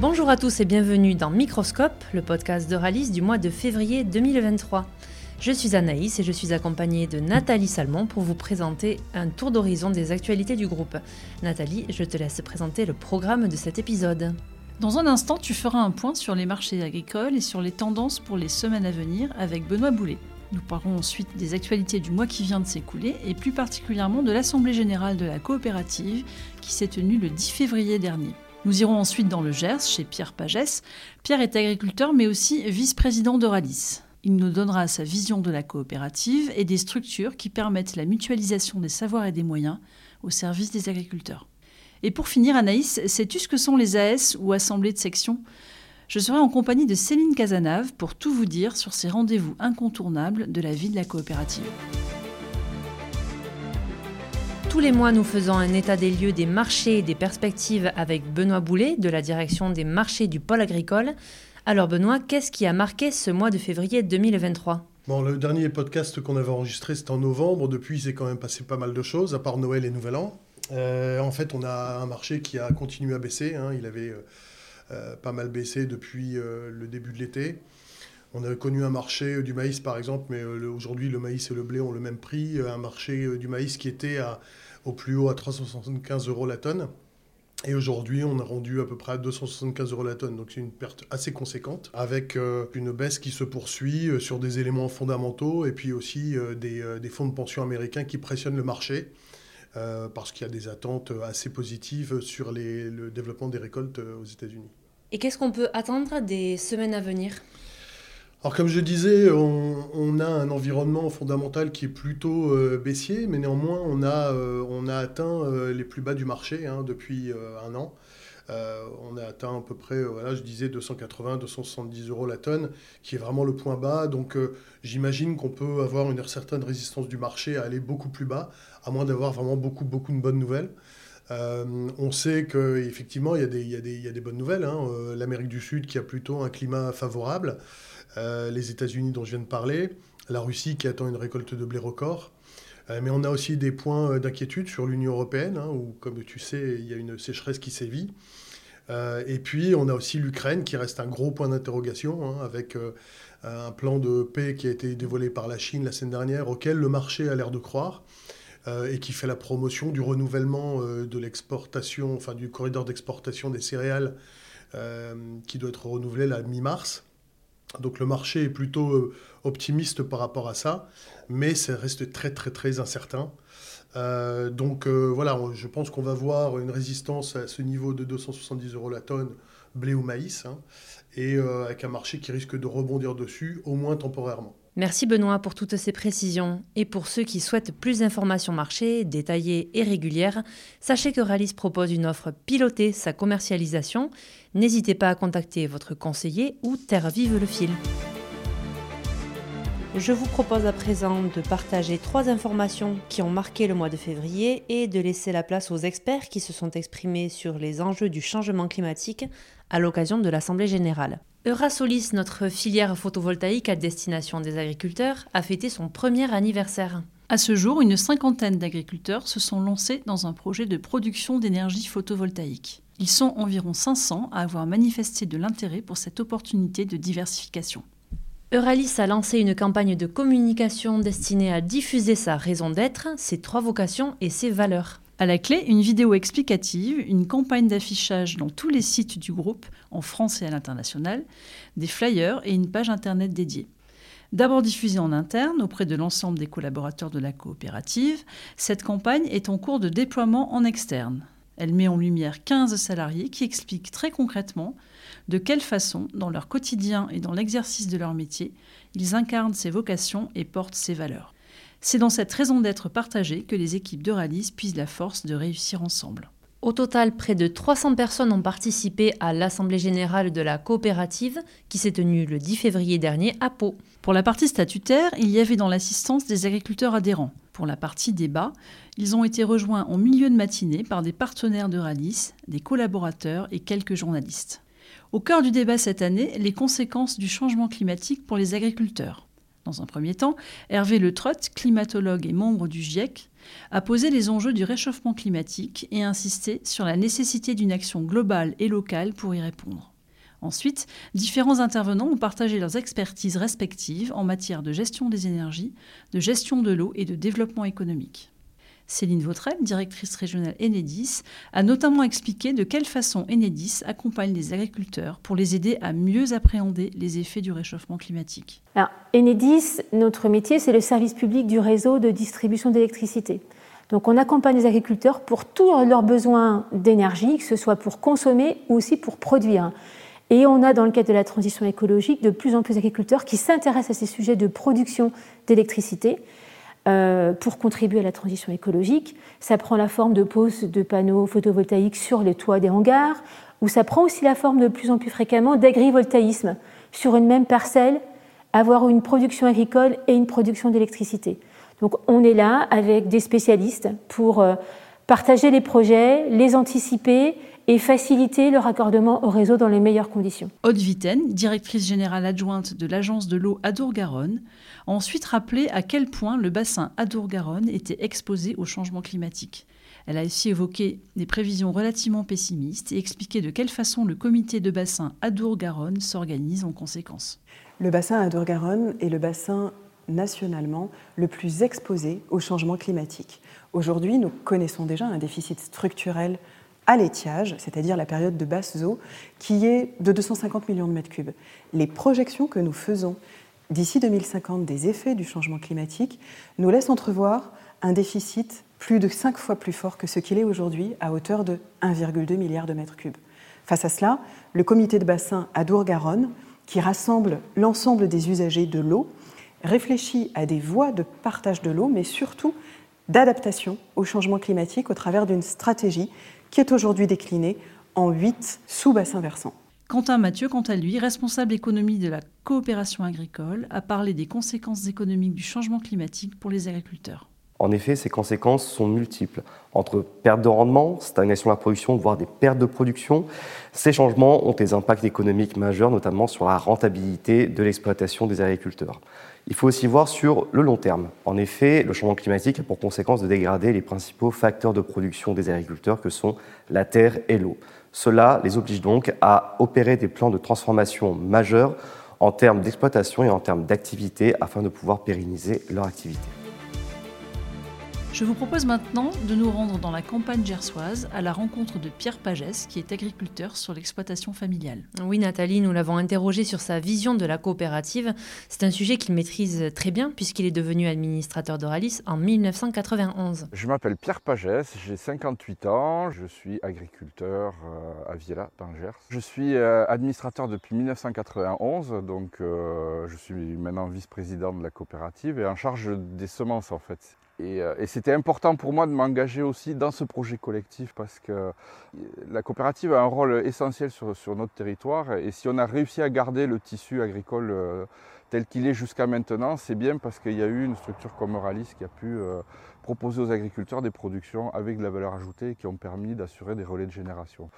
Bonjour à tous et bienvenue dans Microscope, le podcast de Ralis du mois de février 2023. Je suis Anaïs et je suis accompagnée de Nathalie Salmon pour vous présenter un tour d'horizon des actualités du groupe. Nathalie, je te laisse présenter le programme de cet épisode. Dans un instant, tu feras un point sur les marchés agricoles et sur les tendances pour les semaines à venir avec Benoît Boulet. Nous parlerons ensuite des actualités du mois qui vient de s'écouler et plus particulièrement de l'Assemblée générale de la coopérative qui s'est tenue le 10 février dernier. Nous irons ensuite dans le Gers chez Pierre Pagès. Pierre est agriculteur mais aussi vice-président d'Euralis. Il nous donnera sa vision de la coopérative et des structures qui permettent la mutualisation des savoirs et des moyens au service des agriculteurs. Et pour finir, Anaïs, sais-tu ce que sont les AS ou assemblées de section Je serai en compagnie de Céline Casanave pour tout vous dire sur ces rendez-vous incontournables de la vie de la coopérative. Tous les mois, nous faisons un état des lieux des marchés et des perspectives avec Benoît Boulet de la direction des marchés du pôle agricole. Alors Benoît, qu'est-ce qui a marqué ce mois de février 2023 Bon, le dernier podcast qu'on avait enregistré, c'était en novembre. Depuis, il s'est quand même passé pas mal de choses, à part Noël et Nouvel An. Euh, en fait, on a un marché qui a continué à baisser. Hein. Il avait euh, euh, pas mal baissé depuis le début de l'été. On a connu un marché du maïs, par exemple, mais aujourd'hui, le maïs et le blé ont le même prix. Un marché du maïs qui était au plus haut à 375 euros la tonne. Et aujourd'hui, on a rendu à peu près à 275 euros la tonne, donc c'est une perte assez conséquente, avec une baisse qui se poursuit sur des éléments fondamentaux et puis aussi des, des fonds de pension américains qui pressionnent le marché. Euh, parce qu'il y a des attentes assez positives sur le développement des récoltes euh, aux États-Unis. Et qu'est-ce qu'on peut attendre des semaines à venir? Alors comme je disais, on, a un environnement fondamental qui est plutôt euh, baissier, mais néanmoins on a, on a atteint les plus bas du marché hein, depuis un an. Euh, on a atteint à peu près, euh, voilà, je disais 280, 270 euros la tonne, qui est vraiment le point bas. Donc euh, j'imagine qu'on peut avoir une certaine résistance du marché à aller beaucoup plus bas, à moins d'avoir vraiment beaucoup, beaucoup de bonnes nouvelles. On sait qu'effectivement, il y, a des, il, il y a des bonnes nouvelles. Hein. L'Amérique du Sud qui a plutôt un climat favorable, les États-Unis dont je viens de parler, la Russie qui attend une récolte de blé record. mais on a aussi des points d'inquiétude sur l'Union européenne, hein, où, comme tu sais, il y a une sécheresse qui sévit. Euh, et puis, on a aussi l'Ukraine qui reste un gros point d'interrogation, hein, avec euh, un plan de paix qui a été dévoilé par la Chine la semaine dernière, auquel le marché a l'air de croire. Euh, et qui fait la promotion du renouvellement de l'exportation, enfin du corridor d'exportation des céréales qui doit être renouvelé la mi-mars. Donc le marché est plutôt optimiste par rapport à ça, mais ça reste très très très incertain. Euh, donc euh, voilà, je pense qu'on va voir une résistance à ce niveau de 270 euros la tonne, blé ou maïs, hein, et euh, avec un marché qui risque de rebondir dessus, au moins temporairement. Merci Benoît pour toutes ces précisions. Et pour ceux qui souhaitent plus d'informations marché, détaillées et régulières, sachez que Ralis propose une offre pilotée sa commercialisation. N'hésitez pas à contacter votre conseiller ou Terre Vive le fil. Je vous propose à présent de partager trois informations qui ont marqué le mois de février et de laisser la place aux experts qui se sont exprimés sur les enjeux du changement climatique à l'occasion de l'Assemblée générale. Eurasolis, notre filière photovoltaïque à destination des agriculteurs, a fêté son premier anniversaire. À ce jour, une cinquantaine d'agriculteurs se sont lancés dans un projet de production d'énergie photovoltaïque. Ils sont environ 500 à avoir manifesté de l'intérêt pour cette opportunité de diversification. Euralis a lancé une campagne de communication destinée à diffuser sa raison d'être, ses trois vocations et ses valeurs. À la clé, une vidéo explicative, une campagne d'affichage dans tous les sites du groupe, en France et à l'international, des flyers et une page internet dédiée. D'abord diffusée en interne auprès de l'ensemble des collaborateurs de la coopérative, cette campagne est en cours de déploiement en externe. Elle met en lumière 15 salariés qui expliquent très concrètement de quelle façon, dans leur quotidien et dans l'exercice de leur métier, ils incarnent ces vocations et portent ces valeurs. C'est dans cette raison d'être partagée que les équipes de Ralis puisent la force de réussir ensemble. Au total, près de 300 personnes ont participé à l'Assemblée générale de la coopérative qui s'est tenue le 10 février dernier à Pau. Pour la partie statutaire, il y avait dans l'assistance des agriculteurs adhérents. Pour la partie débat, ils ont été rejoints en milieu de matinée par des partenaires de Ralis, des collaborateurs et quelques journalistes. Au cœur du débat cette année, les conséquences du changement climatique pour les agriculteurs. Dans un premier temps, Hervé Le Trott, climatologue et membre du GIEC, a posé les enjeux du réchauffement climatique et insisté sur la nécessité d'une action globale et locale pour y répondre. Ensuite, différents intervenants ont partagé leurs expertises respectives en matière de gestion des énergies, de gestion de l'eau et de développement économique. Céline Vautrel, directrice régionale Enedis, a notamment expliqué de quelle façon Enedis accompagne les agriculteurs pour les aider à mieux appréhender les effets du réchauffement climatique. Enedis, notre métier, c'est le service public du réseau de distribution d'électricité. Donc on accompagne les agriculteurs pour tous leurs besoins d'énergie, que ce soit pour consommer ou aussi pour produire. Et on a, dans le cadre de la transition écologique, de plus en plus d'agriculteurs qui s'intéressent à ces sujets de production d'électricité euh, pour contribuer à la transition écologique. Ça prend la forme de pose de panneaux photovoltaïques sur les toits des hangars, ou ça prend aussi la forme de plus en plus fréquemment d'agrivoltaïsme sur une même parcelle, avoir une production agricole et une production d'électricité. Donc on est là avec des spécialistes pour euh, partager les projets, les anticiper et faciliter le raccordement au réseau dans les meilleures conditions. Aude Vitaine, directrice générale adjointe de l'agence de l'eau Adour-Garonne, a ensuite rappelé à quel point le bassin Adour-Garonne était exposé au changement climatique. Elle a aussi évoqué des prévisions relativement pessimistes et expliqué de quelle façon le comité de bassin Adour-Garonne s'organise en conséquence. Le bassin Adour-Garonne est le bassin nationalement le plus exposé au changement climatique. Aujourd'hui, nous connaissons déjà un déficit structurel à l'étiage, c'est-à-dire la période de basse eau, qui est de 250 millions de mètres cubes. Les projections que nous faisons d'ici 2050 des effets du changement climatique nous laissent entrevoir un déficit plus de 5 fois plus fort que ce qu'il est aujourd'hui, à hauteur de 1,2 milliard de mètres cubes. Face à cela, le comité de bassin Adour-Garonne, qui rassemble l'ensemble des usagers de l'eau, réfléchit à des voies de partage de l'eau, mais surtout d'adaptation au changement climatique au travers d'une stratégie qui est aujourd'hui déclinée en huit sous-bassins versants. Quentin Mathieu, quant à lui, responsable économie de la coopération agricole, a parlé des conséquences économiques du changement climatique pour les agriculteurs. En effet, ces conséquences sont multiples. Entre perte de rendement, stagnation de la production, voire des pertes de production, ces changements ont des impacts économiques majeurs, notamment sur la rentabilité de l'exploitation des agriculteurs. Il faut aussi voir sur le long terme. En effet, le changement climatique a pour conséquence de dégrader les principaux facteurs de production des agriculteurs que sont la terre et l'eau. Cela les oblige donc à opérer des plans de transformation majeurs en termes d'exploitation et en termes d'activité afin de pouvoir pérenniser leur activité. Je vous propose maintenant de nous rendre dans la campagne gersoise à la rencontre de Pierre Pagès, qui est agriculteur sur l'exploitation familiale. Oui, Nathalie, nous l'avons interrogé sur sa vision de la coopérative. C'est un sujet qu'il maîtrise très bien puisqu'il est devenu administrateur d'Oralis en 1991. Je m'appelle Pierre Pagès, j'ai 58 ans, je suis agriculteur euh, à Viella, dans Gers. Je suis euh, administrateur depuis 1991, donc euh, je suis maintenant vice-président de la coopérative et en charge des semences en fait. Euh, et, c'était important pour moi de m'engager aussi dans ce projet collectif parce que euh, la coopérative a un rôle essentiel sur, sur notre territoire. Et si on a réussi à garder le tissu agricole euh, tel qu'il est jusqu'à maintenant, c'est bien parce qu'il y a eu une structure comme Euralis qui a pu proposer aux agriculteurs des productions avec de la valeur ajoutée qui ont permis d'assurer des relais de génération.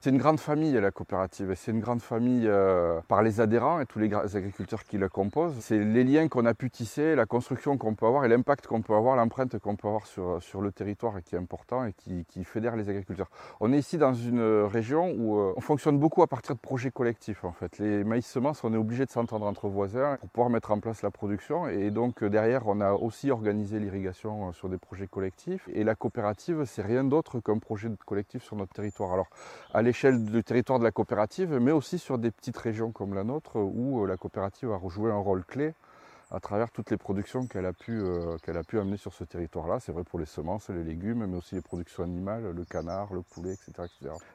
C'est une grande famille la coopérative, c'est une grande famille euh, par les adhérents et tous les agriculteurs qui la composent. C'est les liens qu'on a pu tisser, la construction qu'on peut avoir et l'impact qu'on peut avoir, l'empreinte qu'on peut avoir sur, sur le territoire qui est important et qui, fédère les agriculteurs. On est ici dans une région où euh, on fonctionne beaucoup à partir de projets collectifs en fait. Les maïs semences, on est obligé de s'entendre entre voisins pour pouvoir mettre en place la production et donc euh, derrière on a aussi organisé l'irrigation sur des projets collectifs et la coopérative c'est rien d'autre qu'un projet collectif sur notre territoire. Alors l'échelle du territoire de la coopérative, mais aussi sur des petites régions comme la nôtre où euh, la coopérative a rejoué un rôle clé à travers toutes les productions qu'elle a, pu, euh, qu'elle a pu amener sur ce territoire-là. C'est vrai pour les semences, les légumes, mais aussi les productions animales, le canard, le poulet, etc.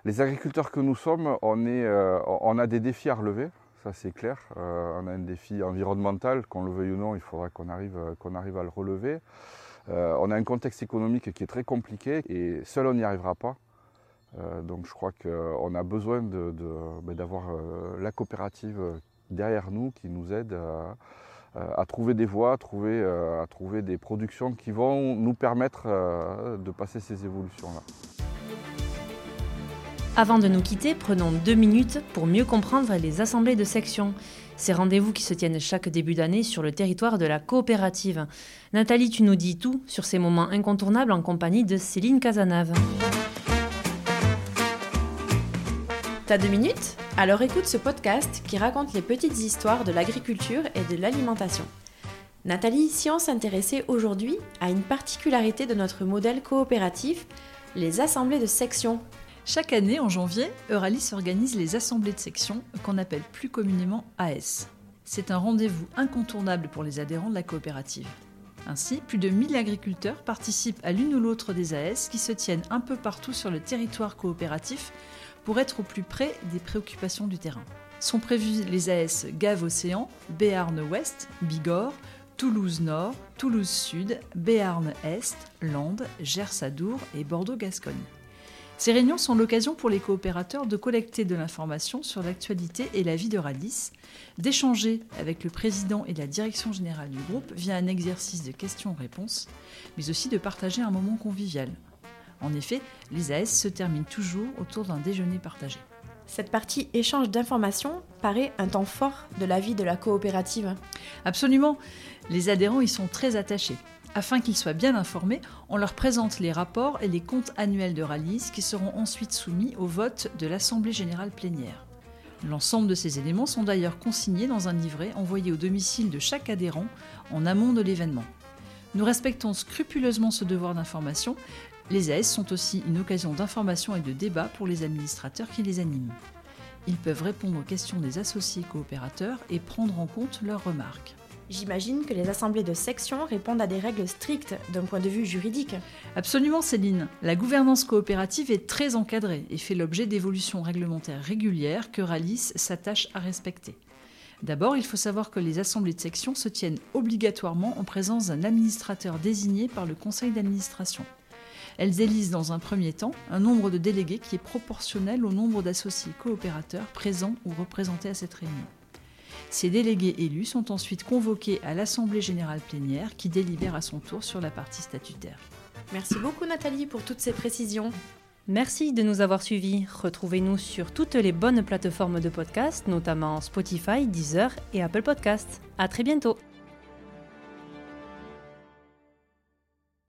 Les agriculteurs que nous sommes, euh, on a des défis à relever, ça c'est clair. on a un défi environnemental, qu'on le veuille ou non, il faudra qu'on arrive, qu'on arrive à le relever. on a un contexte économique qui est très compliqué et seul on n'y arrivera pas. Euh, donc je crois qu'on a besoin ben, d'avoir euh, la coopérative derrière nous qui nous aide à, trouver des voies, à trouver, à trouver des productions qui vont nous permettre de passer ces évolutions-là. Avant de nous quitter, prenons deux minutes pour mieux comprendre les assemblées de section. Ces rendez-vous qui se tiennent chaque début d'année sur le territoire de la coopérative. Nathalie, tu nous dis tout sur ces moments incontournables en compagnie de Céline Casanave. T'as deux minutes Alors écoute ce podcast qui raconte les petites histoires de l'agriculture et de l'alimentation. Nathalie, si on s'intéressait aujourd'hui à une particularité de notre modèle coopératif, les assemblées de section. Chaque année, en janvier, Euralis organise les assemblées de section, qu'on appelle plus communément AS. C'est un rendez-vous incontournable pour les adhérents de la coopérative. Ainsi, plus de 1000 agriculteurs participent à l'une ou l'autre des AS qui se tiennent un peu partout sur le territoire coopératif pour être au plus près des préoccupations du terrain. Sont prévus les AS Gave Océan, Béarn Ouest, Bigorre, Toulouse Nord, Toulouse Sud, Béarn Est, Landes, Gers Adour et Bordeaux Gascogne. Ces réunions sont l'occasion pour les coopérateurs de collecter de l'information sur l'actualité et la vie de Radis, d'échanger avec le président et la direction générale du groupe via un exercice de questions-réponses, mais aussi de partager un moment convivial. En effet, les AS se terminent toujours autour d'un déjeuner partagé. Cette partie échange d'informations paraît un temps fort de la vie de la coopérative. Absolument, les adhérents y sont très attachés. Afin qu'ils soient bien informés, on leur présente les rapports et les comptes annuels de Rallye qui seront ensuite soumis au vote de l'Assemblée générale plénière. L'ensemble de ces éléments sont d'ailleurs consignés dans un livret envoyé au domicile de chaque adhérent en amont de l'événement. Nous respectons scrupuleusement ce devoir d'information. Les AS sont aussi une occasion d'information et de débat pour les administrateurs qui les animent. Ils peuvent répondre aux questions des associés coopérateurs et prendre en compte leurs remarques. J'imagine que les assemblées de section répondent à des règles strictes d'un point de vue juridique. Absolument Céline. La gouvernance coopérative est très encadrée et fait l'objet d'évolutions réglementaires régulières que Ralis s'attache à respecter. D'abord, il faut savoir que les assemblées de section se tiennent obligatoirement en présence d'un administrateur désigné par le conseil d'administration. Elles élisent dans un premier temps un nombre de délégués qui est proportionnel au nombre d'associés coopérateurs présents ou représentés à cette réunion. Ces délégués élus sont ensuite convoqués à l'Assemblée générale plénière qui délibère à son tour sur la partie statutaire. Merci beaucoup Nathalie pour toutes ces précisions. Merci de nous avoir suivis. Retrouvez-nous sur toutes les bonnes plateformes de podcast, notamment Spotify, Deezer et Apple Podcasts. À très bientôt.